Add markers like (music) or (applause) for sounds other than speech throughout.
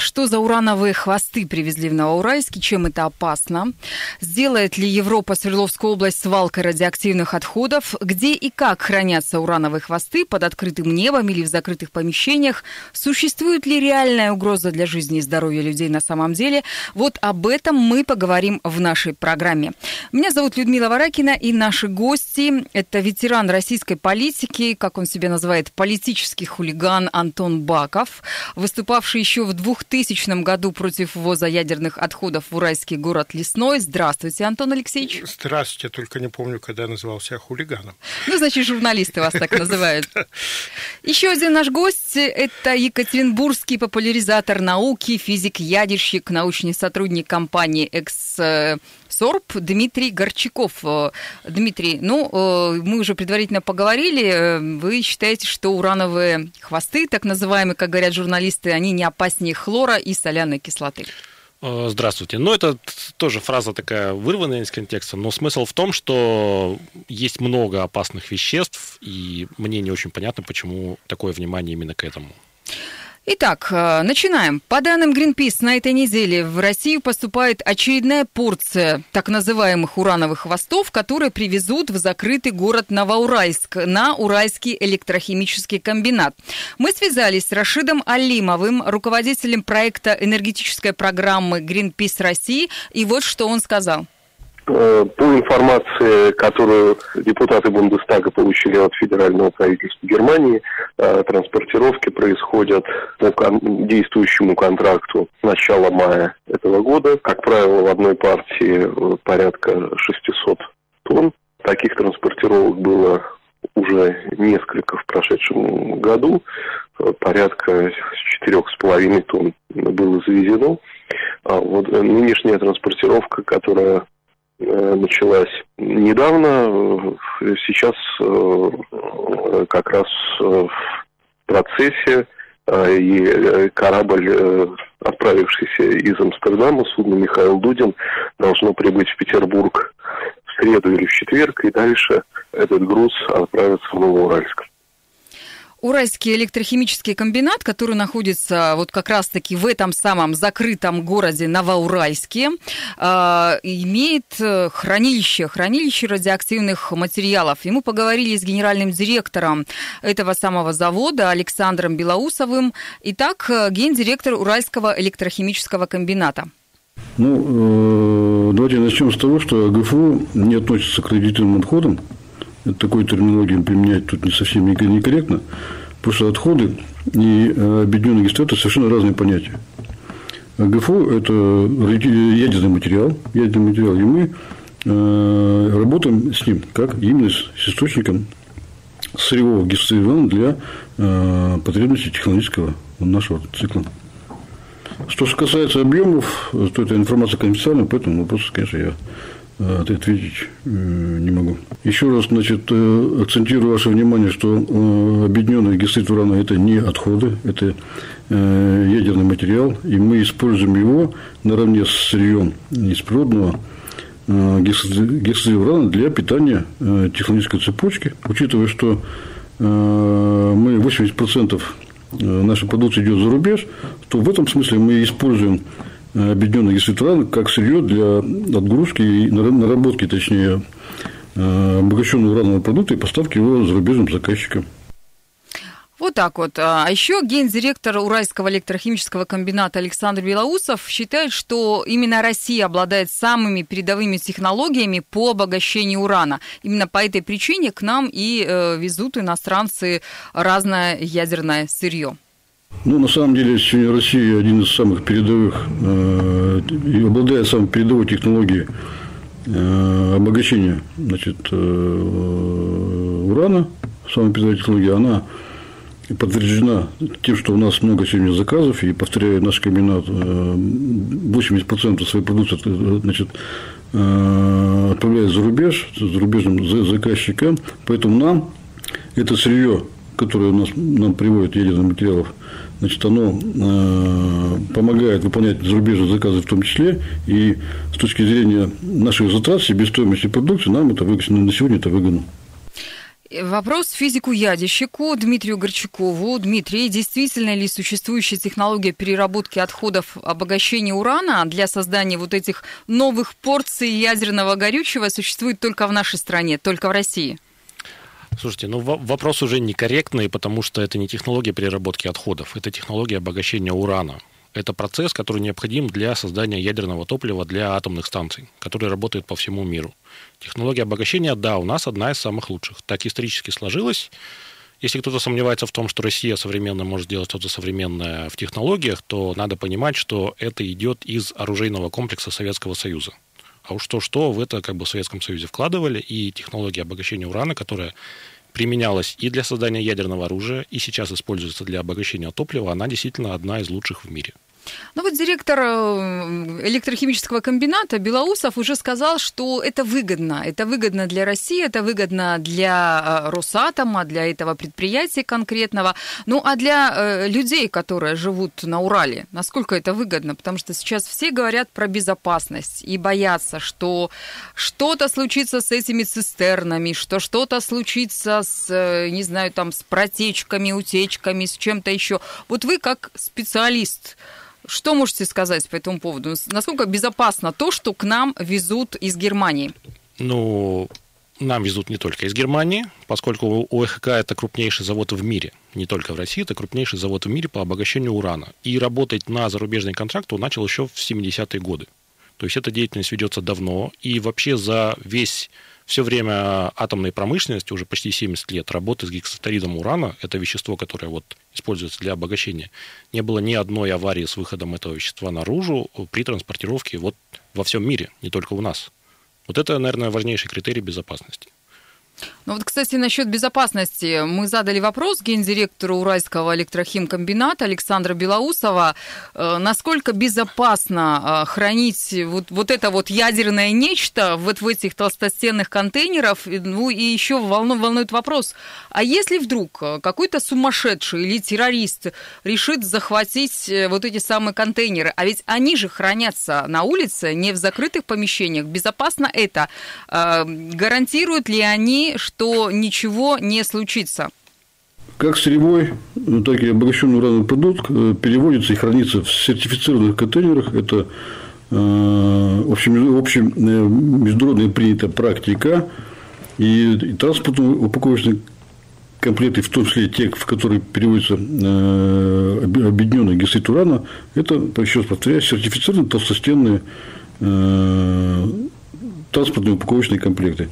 что за урановые хвосты привезли в Новоуральск и чем это опасно? Сделает ли Европа Свердловскую область свалкой радиоактивных отходов? Где и как хранятся урановые хвосты под открытым небом или в закрытых помещениях? Существует ли реальная угроза для жизни и здоровья людей на самом деле? Вот об этом мы поговорим в нашей программе. Меня зовут Людмила Варакина и наши гости – это ветеран российской политики, как он себя называет, политический хулиган Антон Баков, выступавший еще в 2000 году против ввоза ядерных отходов в уральский город Лесной. Здравствуйте, Антон Алексеевич. Здравствуйте, только не помню, когда я называл себя хулиганом. Ну, значит, журналисты вас так называют. (laughs) Еще один наш гость – это екатеринбургский популяризатор науки, физик-ядерщик, научный сотрудник компании «Экс СОРБ Дмитрий Горчаков. Дмитрий, ну, мы уже предварительно поговорили. Вы считаете, что урановые хвосты, так называемые, как говорят журналисты, они не опаснее хлора и соляной кислоты? Здравствуйте. Ну, это тоже фраза такая вырванная из контекста, но смысл в том, что есть много опасных веществ, и мне не очень понятно, почему такое внимание именно к этому. Итак, э, начинаем. По данным Greenpeace, на этой неделе в Россию поступает очередная порция так называемых урановых хвостов, которые привезут в закрытый город Новоуральск на Уральский электрохимический комбинат. Мы связались с Рашидом Алимовым, руководителем проекта энергетической программы Greenpeace России, и вот что он сказал. Э, по информации, которую депутаты Бундестага получили от федерального правительства Германии, э, транспортировки происходят по действующему контракту с начала мая этого года. Как правило, в одной партии э, порядка 600 тонн. Таких транспортировок было уже несколько в прошедшем году. Порядка четырех с половиной тонн было завезено. А вот нынешняя транспортировка, которая началась недавно, э, сейчас э, как раз в процессе и корабль, отправившийся из Амстердама, судно Михаил Дудин, должно прибыть в Петербург в среду или в четверг, и дальше этот груз отправится в Новоуральск. Уральский электрохимический комбинат, который находится вот как раз-таки в этом самом закрытом городе Новоуральске, а, имеет э, хранилище, хранилище радиоактивных материалов. И мы поговорили с генеральным директором этого самого завода Александром Белоусовым. Итак, э, гендиректор Уральского электрохимического комбината. Ну, э, давайте начнем с того, что ГФУ не относится к радиоактивным отходам, такой терминологию применять тут не совсем некорректно, потому что отходы и э, объединенные гестраты совершенно разные понятия. А ГФО – это ядерный материал, ядерный материал, и мы э, работаем с ним как именно с источником сырьевого гистроирона для э, потребностей технологического нашего цикла. Что касается объемов, то эта информация конфиденциальна, поэтому вопрос, конечно, я ответить э, не могу. Еще раз, значит, э, акцентирую ваше внимание, что объединенный гексид урана – это не отходы, это ядерный материал, и мы используем его наравне с сырьем из природного гексида урана для питания технологической цепочки, учитывая, что мы 80% нашей продукции идет за рубеж, то в этом смысле мы используем объединенный гекситран как сырье для отгрузки и наработки, точнее, э, обогащенного уранового продукта и поставки его зарубежным заказчикам. Вот так вот. А еще гендиректор Уральского электрохимического комбината Александр Белоусов считает, что именно Россия обладает самыми передовыми технологиями по обогащению урана. Именно по этой причине к нам и э, везут иностранцы разное ядерное сырье. Ну, на самом деле, сегодня Россия один из самых передовых э, и обладает самой передовой технологией э, обогащения значит, э, урана, самая передовая технология, она подтверждена тем, что у нас много сегодня заказов, и, повторяю, наш комбинат 80% своей продукции значит, отправляет за рубеж, зарубежным заказчикам, поэтому нам это сырье, которое у нас, нам приводит ядерных материалов, значит, оно э, помогает выполнять зарубежные заказы в том числе, и с точки зрения наших затрат, себестоимости продукции, нам это выгодно, на сегодня это выгодно. Вопрос физику-ядищику Дмитрию Горчакову. Дмитрий, действительно ли существующая технология переработки отходов обогащения урана для создания вот этих новых порций ядерного горючего существует только в нашей стране, только в России? Слушайте, ну вопрос уже некорректный, потому что это не технология переработки отходов, это технология обогащения урана. Это процесс, который необходим для создания ядерного топлива для атомных станций, который работает по всему миру. Технология обогащения, да, у нас одна из самых лучших. Так исторически сложилось. Если кто-то сомневается в том, что Россия современно может сделать что-то современное в технологиях, то надо понимать, что это идет из оружейного комплекса Советского Союза. А уж то-что в это как бы в Советском Союзе вкладывали, и технология обогащения урана, которая применялась и для создания ядерного оружия, и сейчас используется для обогащения топлива, она действительно одна из лучших в мире. Ну вот директор э, электрохимического комбината Белоусов уже сказал, что это выгодно. Это выгодно для России, это выгодно для э, Росатома, для этого предприятия конкретного. Ну а для э, людей, которые живут на Урале, насколько это выгодно? Потому что сейчас все говорят про безопасность и боятся, что что-то случится с этими цистернами, что что-то случится с, не знаю, там, с протечками, утечками, с чем-то еще. Вот вы как специалист, что можете сказать по этому поводу? Насколько безопасно то, что к нам везут из Германии? Ну, нам везут не только из Германии, поскольку ОХК это крупнейший завод в мире, не только в России, это крупнейший завод в мире по обогащению урана. И работать на зарубежный контракт он начал еще в 70-е годы. То есть эта деятельность ведется давно, и вообще за весь все время атомной промышленности, уже почти 70 лет, работы с гексаторидом урана, это вещество, которое вот используется для обогащения, не было ни одной аварии с выходом этого вещества наружу при транспортировке вот во всем мире, не только у нас. Вот это, наверное, важнейший критерий безопасности. Ну вот, кстати, насчет безопасности. Мы задали вопрос гендиректору Уральского электрохимкомбината Александра Белоусова, э, насколько безопасно э, хранить вот, вот это вот ядерное нечто вот в этих толстостенных контейнерах. Ну и еще волну, волнует вопрос, а если вдруг э, какой-то сумасшедший или террорист решит захватить вот эти самые контейнеры, а ведь они же хранятся на улице, не в закрытых помещениях, безопасно это? Гарантируют ли они что ничего не случится. Как сырьевой, ну, так и обогащенный урановый продукт э, переводится и хранится в сертифицированных контейнерах. Это э, общем, э, международная принятая практика. И, транспортные упаковочные комплекты, в том числе те, в которые переводится объединенный гексид урана, это, еще раз повторяю, сертифицированные толстостенные транспортные упаковочные комплекты.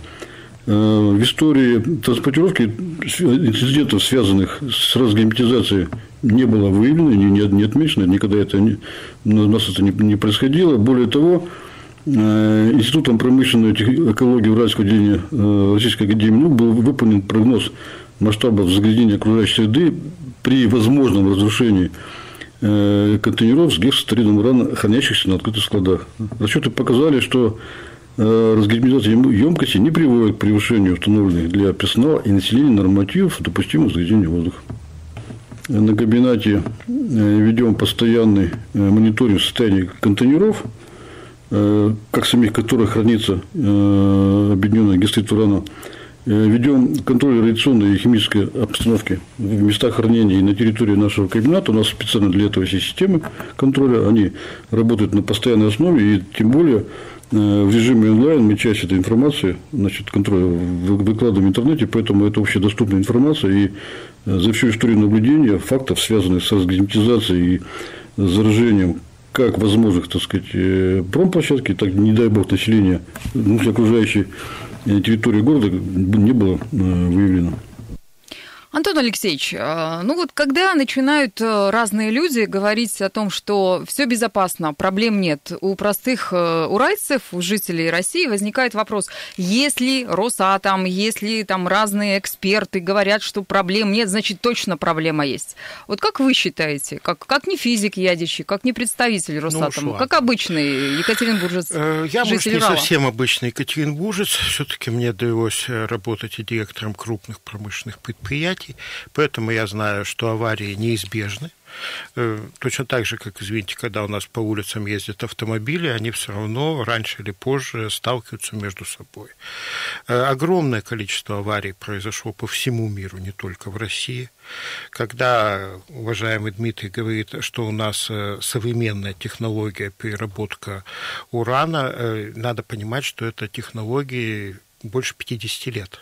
Э, в истории транспортировки инцидентов, связанных с разгерметизацией, не было выявлено, не, не отмечено, никогда это не, у нас это не, не происходило. Более того, э, Институтом промышленной экологии Уральского отделения э, Российской Академии наук был выполнен прогноз масштабов загрязнения окружающей среды при возможном разрушении контейнеров с гексаторидом урана, хранящихся на открытых складах. Расчеты показали, что разгерметизация емкости не приводит к превышению установленных для персонала и населения нормативов допустимых загрязнения воздуха. На кабинете э, ведем постоянный э, мониторинг состояния контейнеров, как самих которых хранится объединенная гестрит. Ведем контроль радиационной и химической обстановки в местах хранения и на территории нашего кабинета. У нас специально для этого есть системы контроля. Они работают на постоянной основе и тем более Э, в режиме онлайн мы часть этой информации, значит, контроля выкладываем в интернете, поэтому это общедоступная информация. И э, за всю историю наблюдения фактов, связанных с разгерметизацией и заражением как возможных, так сказать, э, промплощадки, так, не дай бог, населения ну, окружающей территории города не было выявлено. Антон Алексеевич, э, ну вот когда начинают э, разные люди говорить о том, что все безопасно, проблем нет, у простых э, уральцев, у жителей России возникает вопрос, если Росатом, если там разные эксперты говорят, что проблем нет, значит точно проблема есть. Вот как вы считаете, как, как не физик ядящий, как не представитель Росатома, ну, как обычный екатеринбуржец? Я, может, не Рала? совсем обычный екатеринбуржец, все-таки мне довелось работать и директором крупных промышленных предприятий, маленький, поэтому я знаю, что аварии неизбежны. Э, точно так же, как, извините, когда у нас по улицам ездят автомобили, они все равно раньше или позже сталкиваются между собой. Э, огромное количество аварий произошло по всему миру, не только в России. Когда уважаемый Дмитрий говорит, что у нас э, современная технология переработка урана, надо понимать, что это технологии больше 50 лет.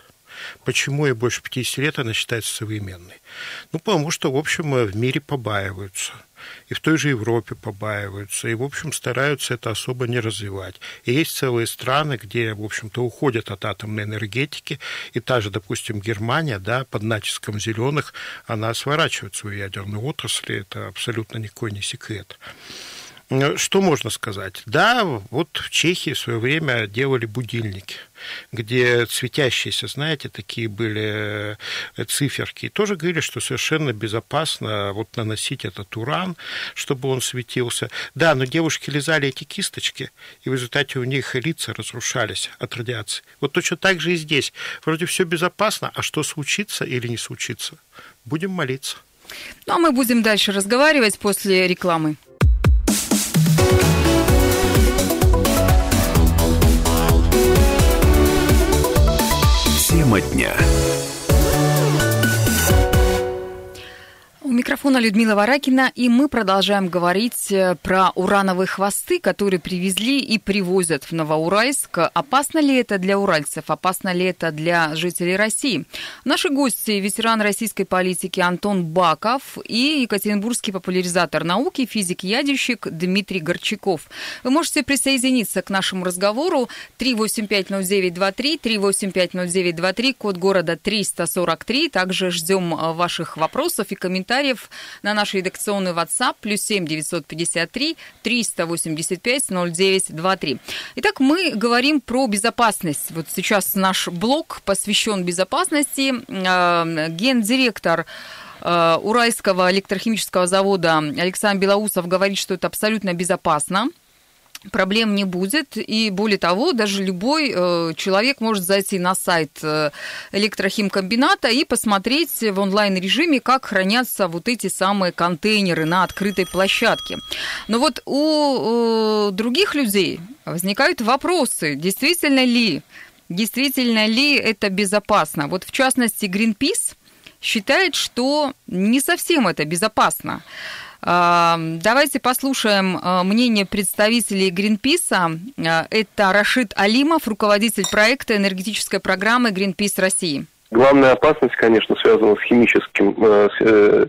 Почему ей больше 50 лет она считается современной? Ну, потому что, в общем, в мире побаиваются. И в той же Европе побаиваются. И, в общем, стараются это особо не развивать. И есть целые страны, где, в общем-то, уходят от атомной энергетики. И та же, допустим, Германия, да, под натиском зеленых, она сворачивает свою ядерную отрасль. Это абсолютно никакой не секрет. Что можно сказать? Да, вот в Чехии в свое время делали будильники, где светящиеся, знаете, такие были э, циферки. И тоже говорили, что совершенно безопасно вот наносить этот уран, чтобы он светился. Да, но девушки лизали эти кисточки, и в результате у них лица разрушались от радиации. Вот точно так же и здесь. Вроде все безопасно, а что случится или не случится? Будем молиться. Ну, а мы будем дальше разговаривать после рекламы. Тема дня. Микрофона Людмила Варакина, и мы продолжаем говорить э, про урановые хвосты, которые привезли и привозят в Новоуральск. Опасно ли это для уральцев? Опасно ли это для жителей России? Наши гости – ветеран российской политики Антон Баков и екатеринбургский популяризатор науки, физик-ядерщик Дмитрий Горчаков. Вы можете присоединиться к нашему разговору 3850923, 3850923, код города 343. Также ждем э, ваших вопросов и комментариев комментариев на наш редакционный WhatsApp плюс 7 953 385 0923. Итак, мы говорим про безопасность. Вот сейчас наш блог посвящен безопасности. Э, гендиректор э, Уральского электрохимического завода Александр Белоусов говорит, что это абсолютно безопасно проблем не будет. И более того, даже любой э, человек может зайти на сайт э, электрохимкомбината и посмотреть в онлайн-режиме, как хранятся вот эти самые контейнеры на открытой площадке. Но вот у э, других людей возникают вопросы, действительно ли, действительно ли это безопасно. Вот в частности, Greenpeace считает, что не совсем это безопасно. Давайте послушаем а, мнение представителей Гринписа. Это Рашид Алимов, руководитель проекта энергетической программы Greenpeace России. Главная опасность, конечно, связана с химическим, э, с, э,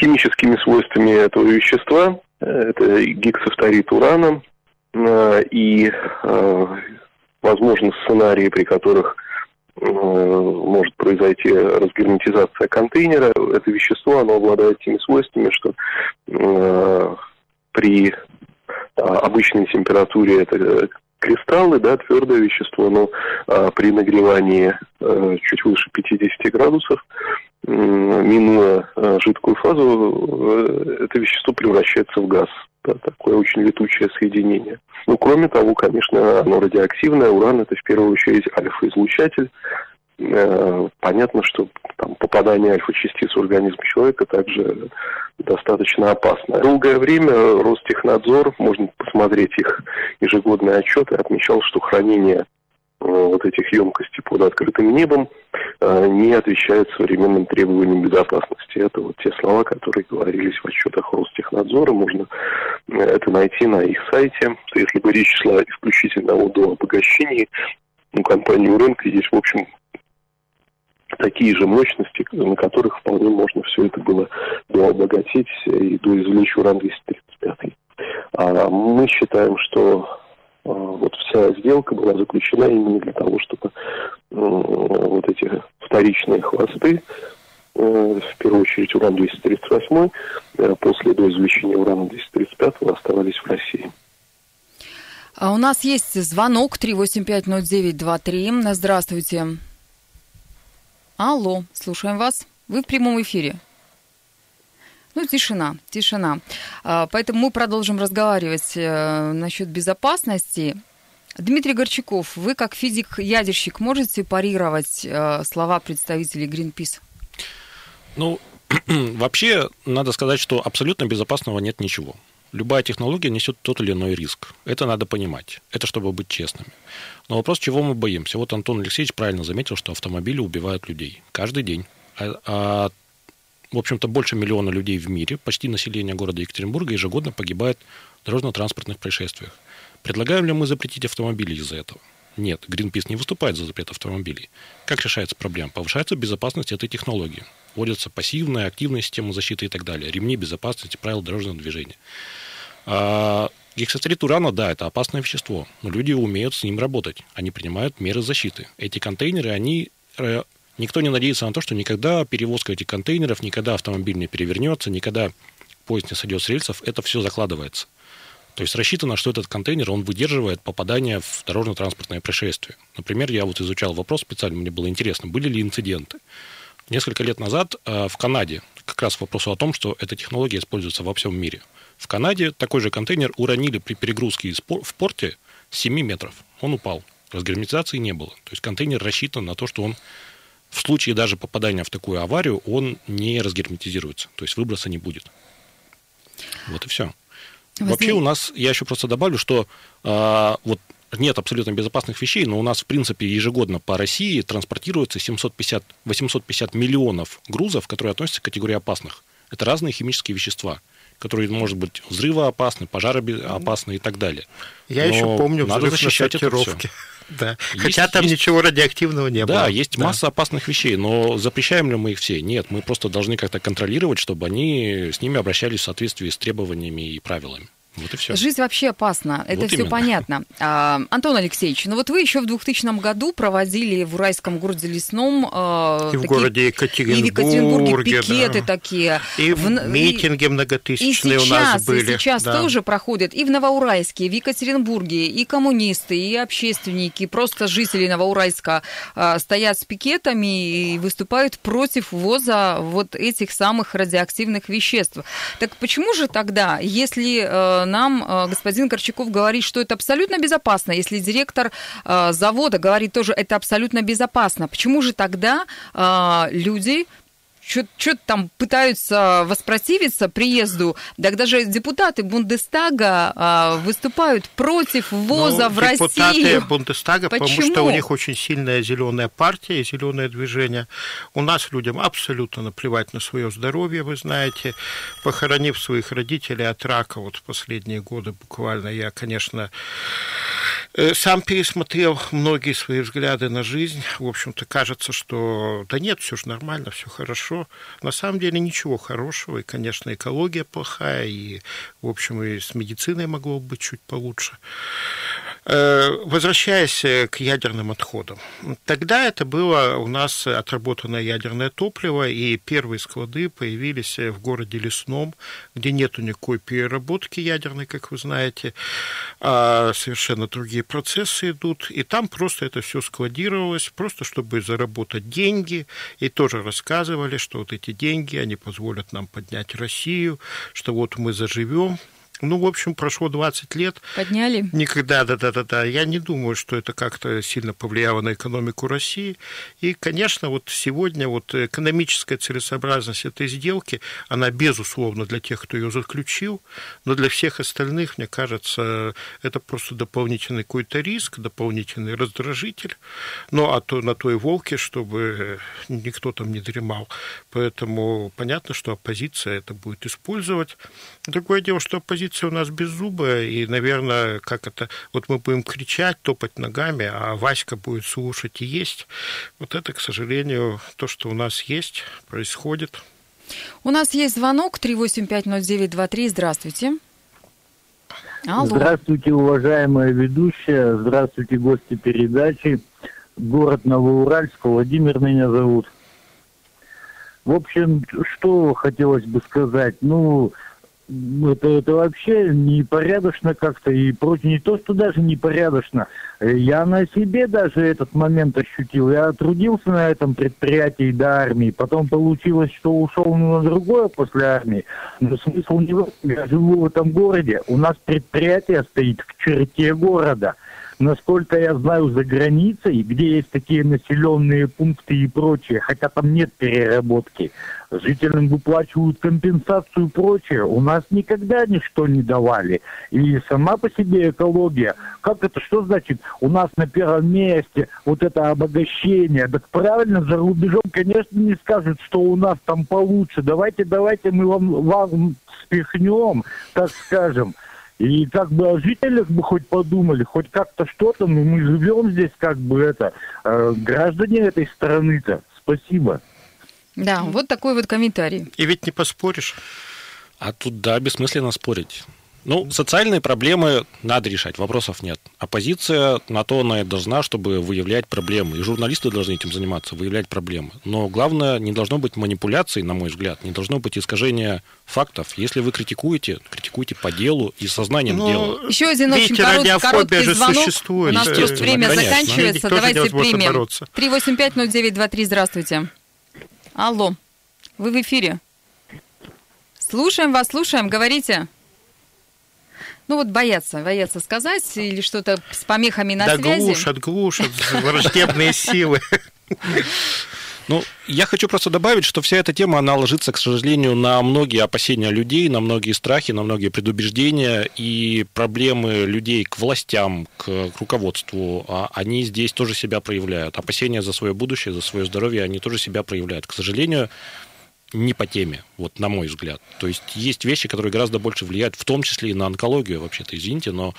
химическими свойствами этого вещества. Это гексафторид урана и, возможно, сценарии, при которых Э, может произойти разгерметизация контейнера. Это вещество, оно обладает теми свойствами, что э, при а, обычной температуре это кристаллы, да, твердое вещество, но при нагревании чуть выше 50 градусов, а, минуя жидкую фазу, это вещество превращается в газ. Да, такое очень летучее соединение. Ну, кроме того, конечно, оно радиоактивное. Уран – это в первую очередь альфа-излучатель. Э, понятно, что там, попадание альфа-частиц в организм человека также достаточно опасно. Долгое время Ростехнадзор, можно посмотреть их ежегодные отчеты, отмечал, что хранение вот этих емкостей под открытым небом э, не отвечает современным требованиям безопасности. Это вот те слова, которые говорились в отчетах Ростехнадзора. Можно э, это найти на их сайте. Если бы речь шла исключительно о дообогащении, у компании рынка есть, в общем, такие же мощности, на которых вполне можно все это было дообогатить и доизвлечь уран-235. А мы считаем, что вот вся сделка была заключена именно для того, чтобы вот эти вторичные хвосты, э, в первую очередь уран-238, э, после доизвлечения урана-235 оставались в России. А у нас есть звонок 3850923. Здравствуйте. Алло, слушаем вас. Вы в прямом эфире. Ну, тишина, тишина. А, поэтому мы продолжим разговаривать э, насчет безопасности. Дмитрий Горчаков, вы как физик-ядерщик можете парировать э, слова представителей Greenpeace? Ну, (clears throat) вообще, надо сказать, что абсолютно безопасного нет ничего. Любая технология несет тот или иной риск. Это надо понимать. Это чтобы быть честными. Но вопрос, чего мы боимся? Вот Антон Алексеевич правильно заметил, что автомобили убивают людей каждый день. А, а в общем-то, больше миллиона людей в мире, почти население города Екатеринбурга, ежегодно погибает в дорожно-транспортных происшествиях. Предлагаем ли мы запретить автомобили из-за этого? Нет, Greenpeace не выступает за запрет автомобилей. Как решается проблема? Повышается безопасность этой технологии. Вводятся пассивная, активная система защиты и так далее. Ремни безопасности, правила дорожного движения. А, гексоцерит урана, да, это опасное вещество, но люди умеют с ним работать. Они принимают меры защиты. Эти контейнеры, они э, Никто не надеется на то, что никогда перевозка этих контейнеров, никогда автомобиль не перевернется, никогда поезд не сойдет с рельсов, это все закладывается. То есть рассчитано, что этот контейнер, он выдерживает попадание в дорожно-транспортное происшествие. Например, я вот изучал вопрос специально, мне было интересно, были ли инциденты. Несколько лет назад э, в Канаде, как раз вопрос о том, что эта технология используется во всем мире. В Канаде такой же контейнер уронили при перегрузке в порте с 7 метров. Он упал. Разгерметизации не было. То есть контейнер рассчитан на то, что он в случае даже попадания в такую аварию, он не разгерметизируется. То есть выброса не будет. Вот и все. Возник... Вообще у нас, я еще просто добавлю, что э, вот нет абсолютно безопасных вещей, но у нас, в принципе, ежегодно по России транспортируется 750, 850 миллионов грузов, которые относятся к категории опасных. Это разные химические вещества, которые, может быть, взрывоопасны, пожароопасны и так далее. Я но еще помню надо взрыв защищать на сортировке. Да. Есть, Хотя там есть... ничего радиоактивного не было. Да, есть да. масса опасных вещей, но запрещаем ли мы их все? Нет, мы просто должны как-то контролировать, чтобы они с ними обращались в соответствии с требованиями и правилами. Вот и все. Жизнь вообще опасна, это вот все именно. понятно. А, Антон Алексеевич, ну вот вы еще в 2000 году проводили в уральском городе Лесном... А, и такие, в городе Екатеринбурге. И в Екатеринбурге пикеты да. такие. И в, митинги и, многотысячные и сейчас, у нас были. И сейчас да. тоже проходят и в Новоуральске, и в Екатеринбурге, и коммунисты, и общественники, просто жители Новоуральска а, стоят с пикетами и выступают против ввоза вот этих самых радиоактивных веществ. Так почему же тогда, если а, нам э, господин Корчаков говорит, что это абсолютно безопасно. Если директор э, завода говорит тоже, это абсолютно безопасно, почему же тогда э, люди что-то там пытаются воспротивиться приезду, так даже депутаты Бундестага а, выступают против ввоза ну, в депутаты Россию. Депутаты Бундестага, Почему? потому что у них очень сильная зеленая партия и зеленое движение. У нас людям абсолютно наплевать на свое здоровье, вы знаете. Похоронив своих родителей от рака вот в последние годы буквально, я, конечно, Э, сам пересмотрел многие свои взгляды на жизнь. В общем-то, кажется, что да нет, все же нормально, все хорошо. На самом деле ничего хорошего. И, конечно, экология плохая, и, в общем, и с медициной могло быть чуть получше. Э, возвращаясь э, к ядерным отходам, тогда это было у нас отработанное ядерное топливо, и первые склады появились в городе Лесном, где нету никакой переработки ядерной, как вы знаете, а совершенно другие процессы идут, и там просто это все складировалось, просто чтобы заработать деньги, и тоже рассказывали, что вот эти деньги, они позволят нам поднять Россию, что вот мы заживем, ну, в общем, прошло 20 лет. Подняли? Никогда, да-да-да. Я не думаю, что это как-то сильно повлияло на экономику России. И, конечно, вот сегодня вот экономическая целесообразность этой сделки, она, безусловно, для тех, кто ее заключил, но для всех остальных, мне кажется, это просто дополнительный какой-то риск, дополнительный раздражитель. Ну, а то на той волке, чтобы никто там не дремал. Поэтому понятно, что оппозиция это будет использовать. Другое дело, что оппозиция у нас беззубая, и, наверное, как это, вот мы будем кричать, топать ногами, а Васька будет слушать и есть. Вот это, к сожалению, то, что у нас есть, происходит. У нас есть звонок 3850923. Здравствуйте. Алло. Здравствуйте, уважаемая ведущая. Здравствуйте, гости передачи. Город Новоуральск. Владимир меня зовут. В общем, что хотелось бы сказать. Ну, это, это вообще непорядочно как-то и против не то, что даже непорядочно. Я на себе даже этот момент ощутил. Я трудился на этом предприятии до армии, потом получилось, что ушел на другое после армии. Но смысл не в этом. Я живу в этом городе. У нас предприятие стоит в черте города. Насколько я знаю, за границей, где есть такие населенные пункты и прочее, хотя там нет переработки, жителям выплачивают компенсацию и прочее. У нас никогда ничто не давали. И сама по себе экология, как это, что значит? У нас на первом месте вот это обогащение. Так правильно, за рубежом, конечно, не скажут, что у нас там получше. Давайте, давайте мы вам, вам спихнем, так скажем. И как бы о жителях бы хоть подумали, хоть как-то что-то, но мы живем здесь как бы это, э, граждане этой страны-то. Спасибо. Да, вот такой вот комментарий. И ведь не поспоришь. А тут, да, бессмысленно спорить. Ну, социальные проблемы надо решать, вопросов нет. Оппозиция на то она и должна, чтобы выявлять проблемы. И журналисты должны этим заниматься, выявлять проблемы. Но главное, не должно быть манипуляций, на мой взгляд, не должно быть искажения фактов. Если вы критикуете, критикуйте по делу и сознанием ну, дела. Еще один очень корот, короткий же звонок. Существует. У нас просто время Конечно. заканчивается. Давайте примем. 3850923, здравствуйте. Алло, вы в эфире. Слушаем вас, слушаем, говорите. Ну вот боятся, боятся сказать или что-то с помехами на да связи. глушат, глушат, (laughs) враждебные силы. Ну, я хочу просто добавить, что вся эта тема, она ложится, к сожалению, на многие опасения людей, на многие страхи, на многие предубеждения, и проблемы людей к властям, к, руководству, а они здесь тоже себя проявляют. Опасения за свое будущее, за свое здоровье, они тоже себя проявляют. К сожалению, не по теме, вот на мой взгляд. То есть есть вещи, которые гораздо больше влияют, в том числе и на онкологию, вообще-то, извините, но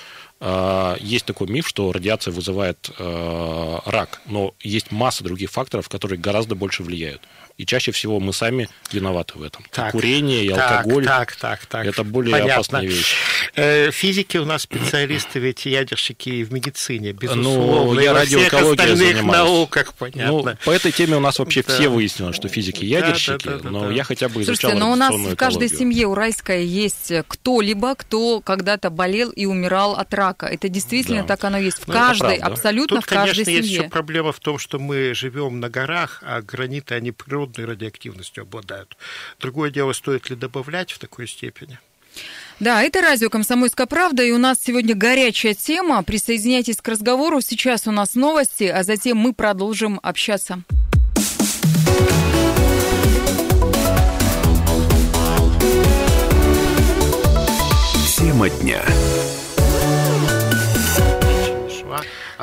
есть такой миф, что радиация вызывает э, рак, но есть масса других факторов, которые гораздо больше влияют. И чаще всего мы сами виноваты в этом. Так, Курение и так, алкоголь так, так, так, это более Понятно. опасная вещь. Э, физики у нас специалисты, ведь ядерщики в медицине, безусловно. Ну, я радиоэкологией занимаюсь. науках, понятно. Ну, по этой теме у нас вообще да. все выяснилось, что физики ядерщики, да, да, да, но да. я хотя бы изучал Слушайте, но у нас в каждой семье уральской есть кто-либо, кто когда-то болел и умирал от рака. Это действительно да. так оно есть. В ну, каждой, абсолютно Тут, в каждой конечно, семье. есть еще проблема в том, что мы живем на горах, а граниты, они природной радиоактивностью обладают. Другое дело, стоит ли добавлять в такой степени? Да, это радио «Комсомольская правда», и у нас сегодня горячая тема. Присоединяйтесь к разговору. Сейчас у нас новости, а затем мы продолжим общаться. Тема дня.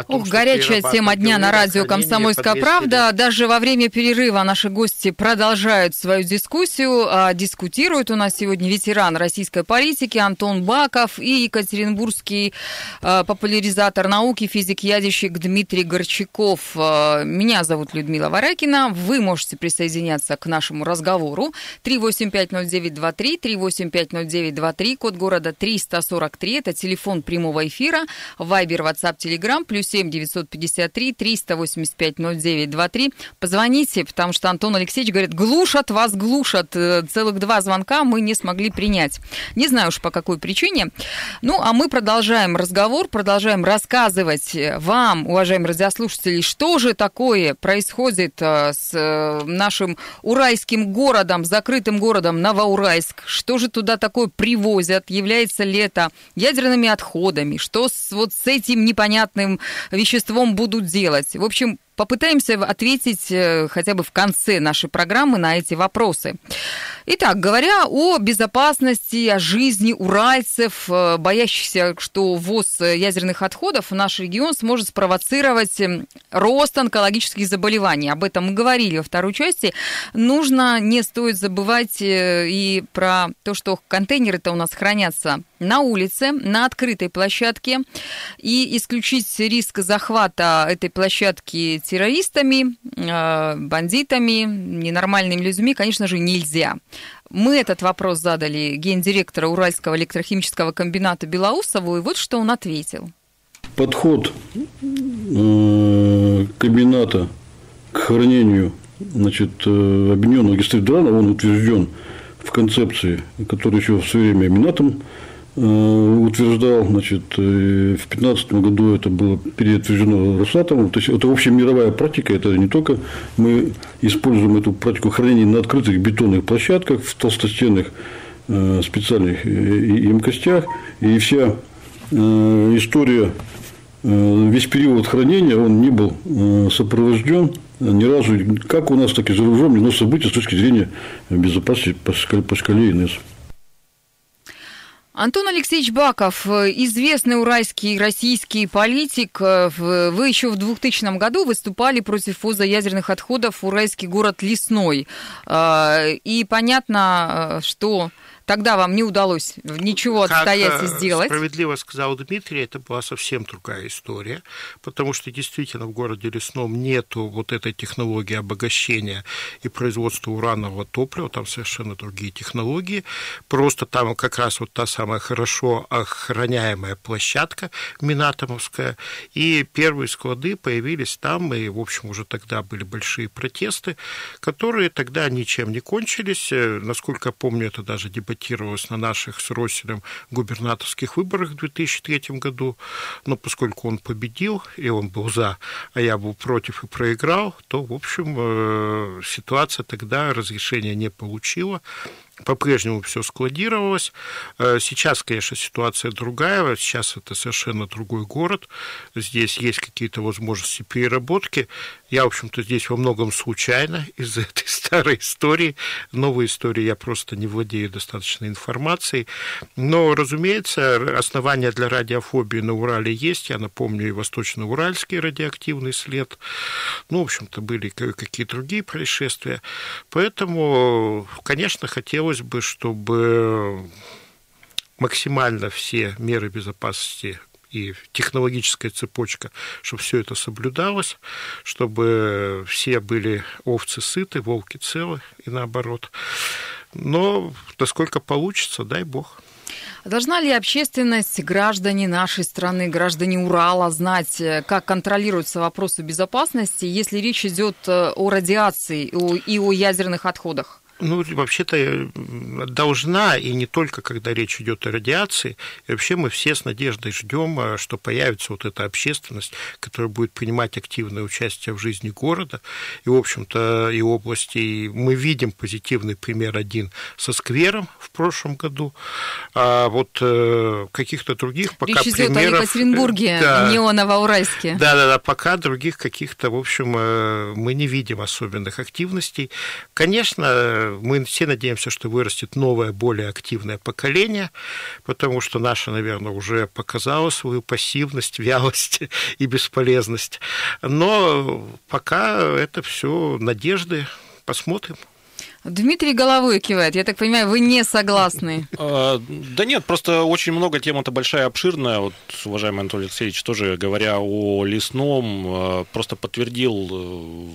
Том, Ух, горячая тема дня на радио «Комсомольская правда». Даже во время перерыва наши гости продолжают свою дискуссию. А, дискутируют у нас сегодня ветеран российской политики Антон Баков и екатеринбургский а, популяризатор науки, физик-ядерщик Дмитрий Горчаков. А, меня зовут Людмила Варакина. Вы можете присоединяться к нашему разговору. 3850923, 3850923, код города 343. Это телефон прямого эфира. Вайбер, WhatsApp, Telegram, плюс 7 953 385 0923. Позвоните, потому что Антон Алексеевич говорит, глушат вас, глушат. Э, целых два звонка мы не смогли принять. Не знаю уж по какой причине. Ну, а мы продолжаем разговор, продолжаем рассказывать вам, уважаемые радиослушатели, что же такое происходит э, с э, нашим уральским городом, закрытым городом Новоуральск. Что же туда такое привозят? Является ли это ядерными отходами? Что с, вот с этим непонятным веществом будут делать. В общем, попытаемся ответить э, хотя бы в конце нашей программы на эти вопросы. Итак, говоря о безопасности, о жизни уральцев, э, боящихся, что ввоз ядерных отходов в наш регион сможет спровоцировать эм, рост онкологических заболеваний. Об этом мы говорили во второй части. Нужно, не стоит забывать э, и про то, что контейнеры-то у нас хранятся на улице, на открытой площадке, и исключить риск захвата этой площадки террористами, э, бандитами, ненормальными людьми, конечно же, нельзя. Мы этот вопрос задали гендиректора Уральского электрохимического комбината Белоусову, и вот что он ответил. Подход э, комбината к хранению значит, э, объединенного гистродрана, он утвержден в концепции, которая еще в свое время Минатом утверждал, значит, э, в 2015 году это было переутверждено Росатомом, то есть это общемировая практика, это не только мы используем эту практику хранения на открытых бетонных площадках, в толстостенных э, специальных емкостях, и вся история весь период хранения он не был сопровожден ни разу, как у нас, так и за рубежом, но события с точки зрения безопасности по шкале ИНС. Антон Алексеевич Баков, известный уральский российский политик. Вы еще в 2000 году выступали против ввоза ядерных отходов в уральский город Лесной. И понятно, что Тогда вам не удалось ничего отстоять как и сделать. справедливо сказал Дмитрий, это была совсем другая история, потому что действительно в городе Лесном нету вот этой технологии обогащения и производства уранового топлива, там совершенно другие технологии. Просто там как раз вот та самая хорошо охраняемая площадка Минатомовская, и первые склады появились там, и, в общем, уже тогда были большие протесты, которые тогда ничем не кончились. Насколько я помню, это даже дебатировалось баллотировалась на наших с Росселем губернаторских выборах в 2003 году, но поскольку он победил, и он был за, а я был против и проиграл, то, в общем, э, ситуация тогда разрешения не получила по-прежнему все складировалось. Э, сейчас, конечно, ситуация другая. Сейчас это совершенно другой город. Здесь есть какие-то возможности переработки. Я, в общем-то, здесь во многом случайно из-за (laughs) этой старой истории. Новой истории я просто не владею достаточной информацией. Но, разумеется, основания для радиофобии на Урале есть. Я напомню и Восточно-Уральский радиоактивный след. Ну, в общем-то, были какие-то другие происшествия. Поэтому, конечно, хотелось бы, чтобы максимально все меры безопасности и технологическая цепочка, чтобы все это соблюдалось, чтобы все были овцы сыты, волки целы и наоборот. Но насколько получится, дай бог. Должна ли общественность, граждане нашей страны, граждане Урала знать, э, как контролируются вопросы безопасности, если речь идет э, о радиации и о ядерных отходах? Ну, вообще-то э, должна, и не только когда речь идет о радиации. И вообще мы все с надеждой ждем, э, что появится вот эта общественность, которая будет принимать активное участие в жизни города и, в общем-то, и области. И мы видим позитивный пример один со сквером в прошлом году, а вот э, каких-то других пока Речь идет примеров... о Екатеринбурге, да, не о Новоуральске. Да-да-да, пока других каких-то, в общем, мы не видим особенных активностей. Конечно, мы все надеемся, что вырастет новое, более активное поколение, потому что наше, наверное, уже показало свою пассивность, (laughs) вялость и бесполезность. Но пока это все надежды. Посмотрим. Дмитрий головой кивает. Я так понимаю, вы не согласны? (laughs) А, да нет, просто очень много тем, это большая, обширная. Вот, уважаемый Анатолий Алексеевич, тоже говоря о лесном, а, просто подтвердил э,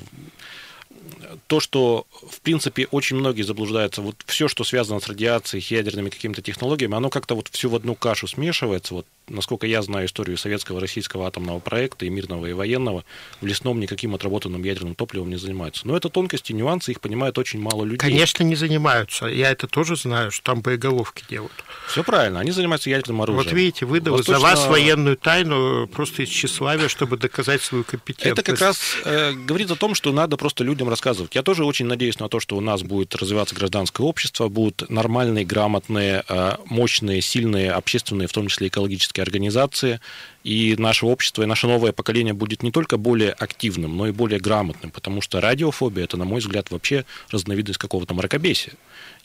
то, что, в принципе, очень многие заблуждаются, вот все, что связано с радиацией, ядерными какими-то технологиями, оно как-то вот все в одну кашу смешивается. Вот насколько я знаю историю советского российского атомного проекта и мирного, и военного, в лесном никаким отработанным ядерным топливом не занимаются. Но это тонкости, нюансы, их понимают очень мало людей. Конечно, не занимаются. Я это тоже знаю, что там боеголовки делают. Все правильно, они занимаются ядерным оружием. Вот видите, выдал Восточно... за вас военную тайну просто из тщеславия, чтобы доказать свою компетентность. Это как раз э, говорит о том, что надо просто людям рассказывать. Я тоже очень надеюсь на то, что у нас будет развиваться гражданское общество, будут нормальные, грамотные, э, мощные, сильные общественные, в том числе экологические некоммерческие организации, и наше общество, и наше новое поколение будет не только более активным, но и более грамотным, потому что радиофобия – это, на мой взгляд, вообще разновидность какого-то мракобесия.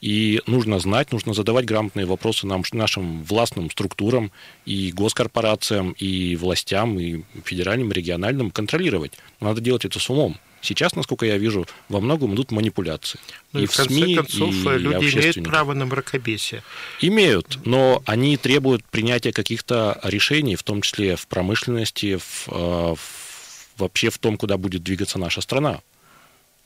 И нужно знать, нужно задавать грамотные вопросы нам, нашим властным структурам и госкорпорациям, и властям, и федеральным, и региональным контролировать. надо делать это с умом. Сейчас, насколько я вижу, во многом идут манипуляции. Ну, и, в конце СМИ, концов, и люди имеют право на мракобесие. Имеют, но они требуют принятия каких-то решений, в том числе в промышленности, в, э, в, вообще в том, куда будет двигаться наша страна.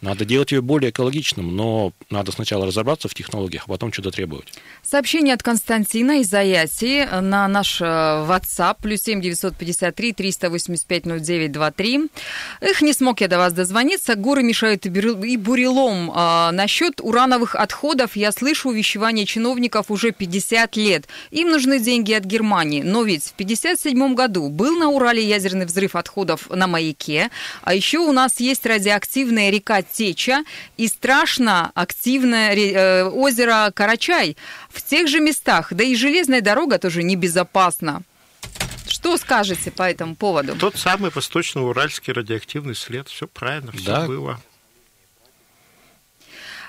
Надо делать ее более экологичным, но надо сначала разобраться в технологиях, а потом что-то требовать. Сообщение от Константина из Аяти на наш э, WhatsApp, плюс 7 953 385 0923. Эх, не смог я до вас дозвониться. Горы мешают и бурелом. А, насчет урановых отходов я слышу увещевание чиновников уже 50 лет. Им нужны деньги от Германии. Но ведь в 57 году был на Урале ядерный взрыв отходов на маяке. А еще у нас есть радиоактивная река Теча и страшно активное э, озеро Карачай в тех же местах. Да и железная дорога тоже небезопасна. Что скажете по этому поводу? Тот самый восточно-уральский радиоактивный след. Все правильно, все да. было.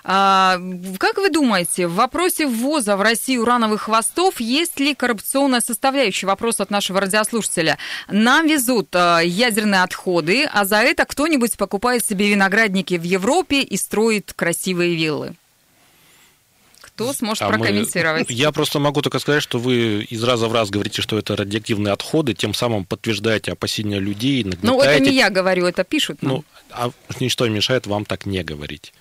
А, как вы думаете, в вопросе ввоза в Россию урановых хвостов есть ли коррупционная составляющая? Вопрос от нашего радиослушателя. Нам везут а, ядерные отходы, а за это кто-нибудь покупает себе виноградники в Европе и строит красивые виллы. Кто сможет а прокомментировать? Мы... (laughs) Я просто могу только сказать, что вы из раза в раз говорите, что это радиоактивные отходы, тем самым подтверждаете опасения людей. Ну, это не я говорю, это пишут. Нам. Ну, а ничто не мешает вам так не говорить.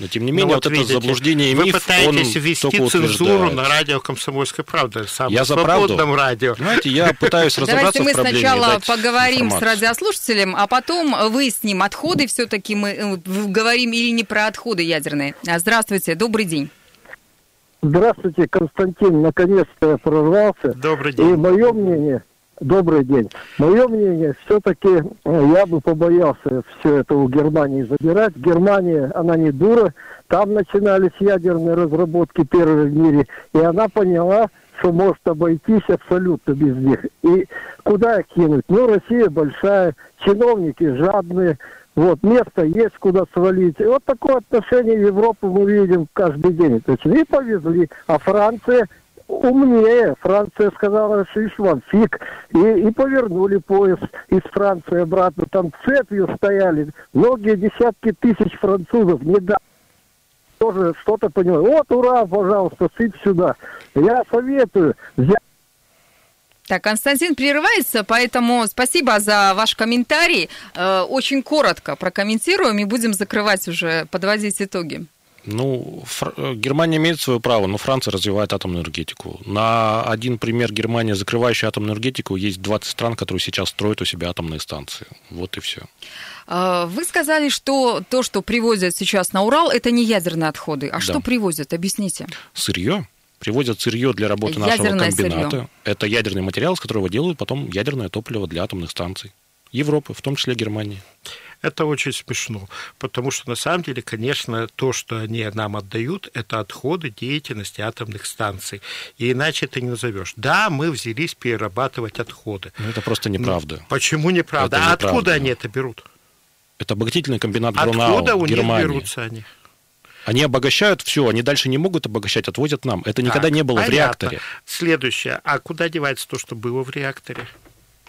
Но тем не менее, ну, вот, вот видите, это заблуждение и миф, Вы пытаетесь он ввести цензуру на радио «Комсомольская правда», самом я за свободном радио. Знаете, я пытаюсь (laughs) разобраться Давайте мы сначала поговорим с радиослушателем, а потом выясним, отходы все-таки мы э, говорим или не про отходы ядерные. А, здравствуйте, добрый день. Здравствуйте, Константин, наконец-то я прорвался. Добрый день. И мое мнение, Добрый день. Мое мнение, все-таки э, я бы побоялся все это у Германии забирать. Германия, она не дура. Там начинались ядерные разработки первые в мире. И она поняла, что может обойтись абсолютно без них. И куда их кинуть? Ну, Россия большая, чиновники жадные. Вот, место есть, куда свалить. И вот такое отношение Европы мы видим каждый день. То есть и повезли. А Франция умнее. Франция сказала, что вам фиг. И, и повернули поезд из Франции обратно. Там цепью стояли. Многие десятки тысяч французов не дали тоже что-то понимаю. Вот, ура, пожалуйста, сыпь сюда. Я советую взять так, Константин прерывается, поэтому спасибо за ваш комментарий. Э, очень коротко прокомментируем и будем закрывать уже, подводить итоги. Ну, Фр... Э, Германия имеет свое право, но Франция развивает атомную энергетику. На один пример Германия, закрывающая атомную энергетику, есть 20 стран, которые сейчас строят у себя атомные станции. Вот и все. А, вы сказали, что то, что привозят сейчас на Урал, это не ядерные отходы. А да. что привозят? Объясните. Сырье. Привозят сырье для работы Ядерное нашего комбината. Сырье. Это ядерный материал, из которого делают потом ядерное топливо для атомных станций. Европы, в том числе Германии. Это очень смешно, потому что на самом деле, конечно, то, что они нам отдают, это отходы деятельности атомных станций. И иначе это не назовешь. Да, мы взялись перерабатывать отходы. Но это просто неправда. Но почему неправда? Это а неправда. откуда они это берут? Это обогатительный комбинат Грунау, Откуда у Германии. них берутся они? Они обогащают все, они дальше не могут обогащать, отвозят нам. Это никогда так, не было понятно. в реакторе. Следующее. А куда девается то, что было в реакторе?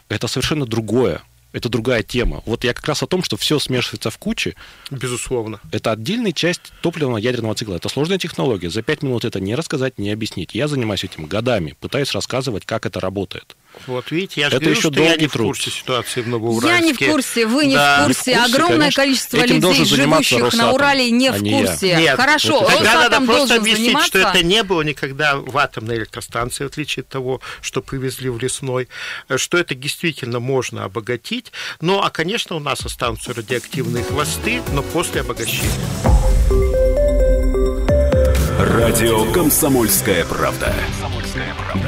Это совершенно другое это другая тема. Вот я как раз о том, что все смешивается в куче. Безусловно. Это отдельная часть топливного ядерного цикла. Это сложная технология. За пять минут это не рассказать, не объяснить. Я занимаюсь этим годами, пытаюсь рассказывать, как это работает. Вот видите, я же это говорю, еще что я не в курсе труд. ситуации в Новоуральске. Я не в курсе, вы не да. в курсе. Не в курсе Огромное конечно. количество Этим людей, живущих Росатом, на Урале, не а в курсе. Нет, Хорошо, вот тогда надо просто объяснить, заниматься. что это не было никогда в атомной электростанции, в отличие от того, что привезли в лесной, что это действительно можно обогатить. Ну, а, конечно, у нас останутся радиоактивные хвосты, но после обогащения. Радио «Комсомольская правда».